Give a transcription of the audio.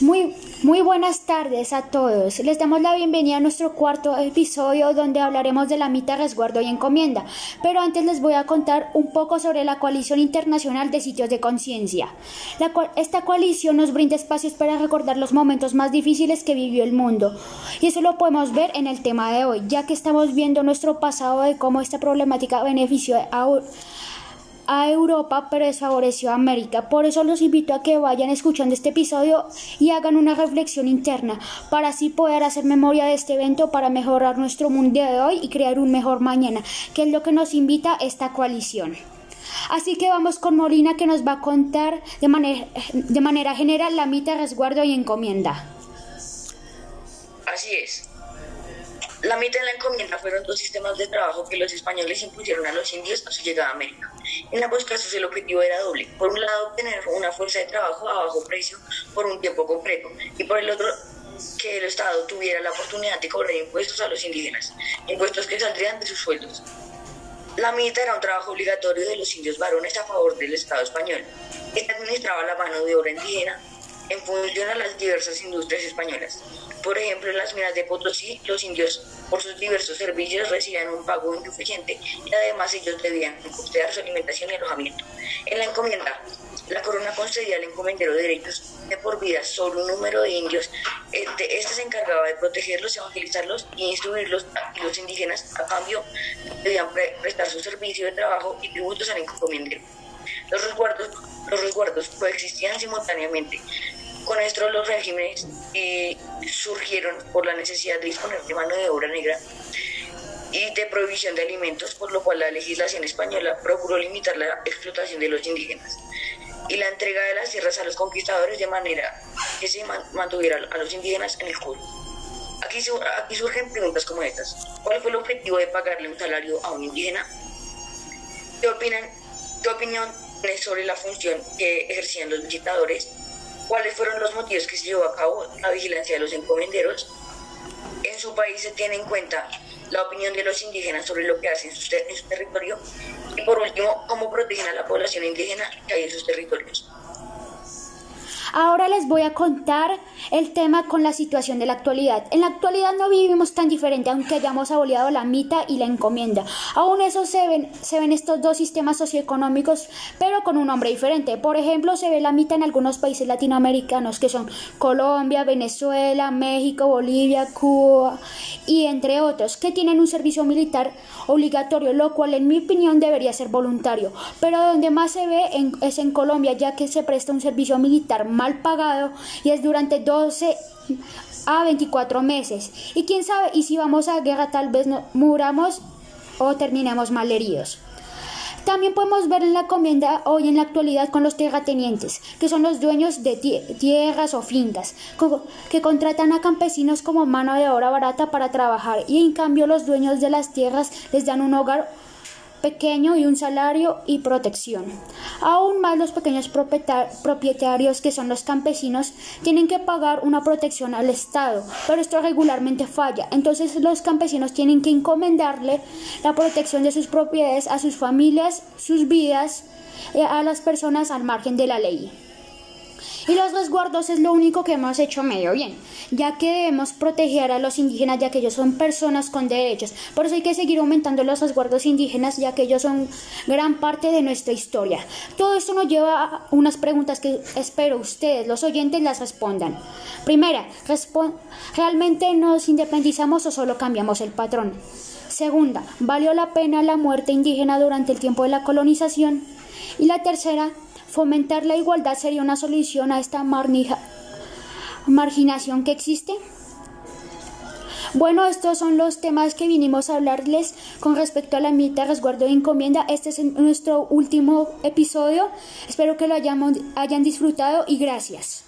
Muy, muy buenas tardes a todos. Les damos la bienvenida a nuestro cuarto episodio donde hablaremos de la mitad resguardo y encomienda. Pero antes les voy a contar un poco sobre la Coalición Internacional de Sitios de Conciencia. Esta coalición nos brinda espacios para recordar los momentos más difíciles que vivió el mundo. Y eso lo podemos ver en el tema de hoy, ya que estamos viendo nuestro pasado de cómo esta problemática benefició a a Europa, pero desfavoreció a América. Por eso los invito a que vayan escuchando este episodio y hagan una reflexión interna, para así poder hacer memoria de este evento para mejorar nuestro mundo de hoy y crear un mejor mañana, que es lo que nos invita esta coalición. Así que vamos con Molina que nos va a contar de manera, de manera general la mitad, resguardo y encomienda. Así es. La mitad y la encomienda fueron dos sistemas de trabajo que los españoles impusieron a los indios a su llegada a América. En ambos casos el objetivo era doble. Por un lado, obtener una fuerza de trabajo a bajo precio por un tiempo completo y por el otro, que el Estado tuviera la oportunidad de cobrar impuestos a los indígenas, impuestos que saldrían de sus sueldos. La mitad era un trabajo obligatorio de los indios varones a favor del Estado español. Este administraba la mano de obra indígena en función a las diversas industrias españolas. Por ejemplo, en las minas de Potosí, los indios por sus diversos servicios recibían un pago insuficiente y además ellos debían costear su alimentación y alojamiento. En la encomienda, la corona concedía al encomendero derechos de por vida sobre un número de indios. Este, este se encargaba de protegerlos, evangelizarlos y instruirlos y los indígenas, a cambio, debían prestar su servicio de trabajo y tributos al encomendero. Los resguardos, los resguardos coexistían simultáneamente. Con esto los regímenes eh, surgieron por la necesidad de disponer de mano de obra negra y de prohibición de alimentos, por lo cual la legislación española procuró limitar la explotación de los indígenas y la entrega de las tierras a los conquistadores de manera que se mantuviera a los indígenas en el culo. Aquí, aquí surgen preguntas como estas. ¿Cuál fue el objetivo de pagarle un salario a un indígena? ¿Qué, opinan, qué opinión sobre la función que ejercían los visitadores, cuáles fueron los motivos que se llevó a cabo la vigilancia de los encomenderos. En su país se tiene en cuenta la opinión de los indígenas sobre lo que hacen en su, territorio y por último, cómo protegen a la población indígena que hay en sus territorios. Ahora les voy a contar el tema con la situación de la actualidad. En la actualidad no vivimos tan diferente, aunque hayamos abolido la mita y la encomienda. Aún eso se ven, se ven estos dos sistemas socioeconómicos, pero con un nombre diferente. Por ejemplo, se ve la mita en algunos países latinoamericanos, que son Colombia, Venezuela, México, Bolivia, Cuba y entre otros, que tienen un servicio militar obligatorio, lo cual en mi opinión debería ser voluntario. Pero donde más se ve es en Colombia, ya que se presta un servicio militar pagado y es durante 12 a 24 meses. Y quién sabe, y si vamos a guerra tal vez muramos o terminemos mal heridos. También podemos ver en la comienda hoy en la actualidad con los terratenientes, que son los dueños de tierras o fincas, que contratan a campesinos como mano de obra barata para trabajar y en cambio los dueños de las tierras les dan un hogar pequeño y un salario y protección. Aún más los pequeños propietarios que son los campesinos tienen que pagar una protección al Estado, pero esto regularmente falla. Entonces los campesinos tienen que encomendarle la protección de sus propiedades a sus familias, sus vidas, eh, a las personas al margen de la ley. Y los resguardos es lo único que hemos hecho medio bien, ya que debemos proteger a los indígenas, ya que ellos son personas con derechos. Por eso hay que seguir aumentando los resguardos indígenas, ya que ellos son gran parte de nuestra historia. Todo esto nos lleva a unas preguntas que espero ustedes, los oyentes, las respondan. Primera, ¿realmente nos independizamos o solo cambiamos el patrón? Segunda, ¿valió la pena la muerte indígena durante el tiempo de la colonización? Y la tercera, ¿Fomentar la igualdad sería una solución a esta marginación que existe? Bueno, estos son los temas que vinimos a hablarles con respecto a la mitad resguardo de encomienda. Este es nuestro último episodio. Espero que lo hayan disfrutado y gracias.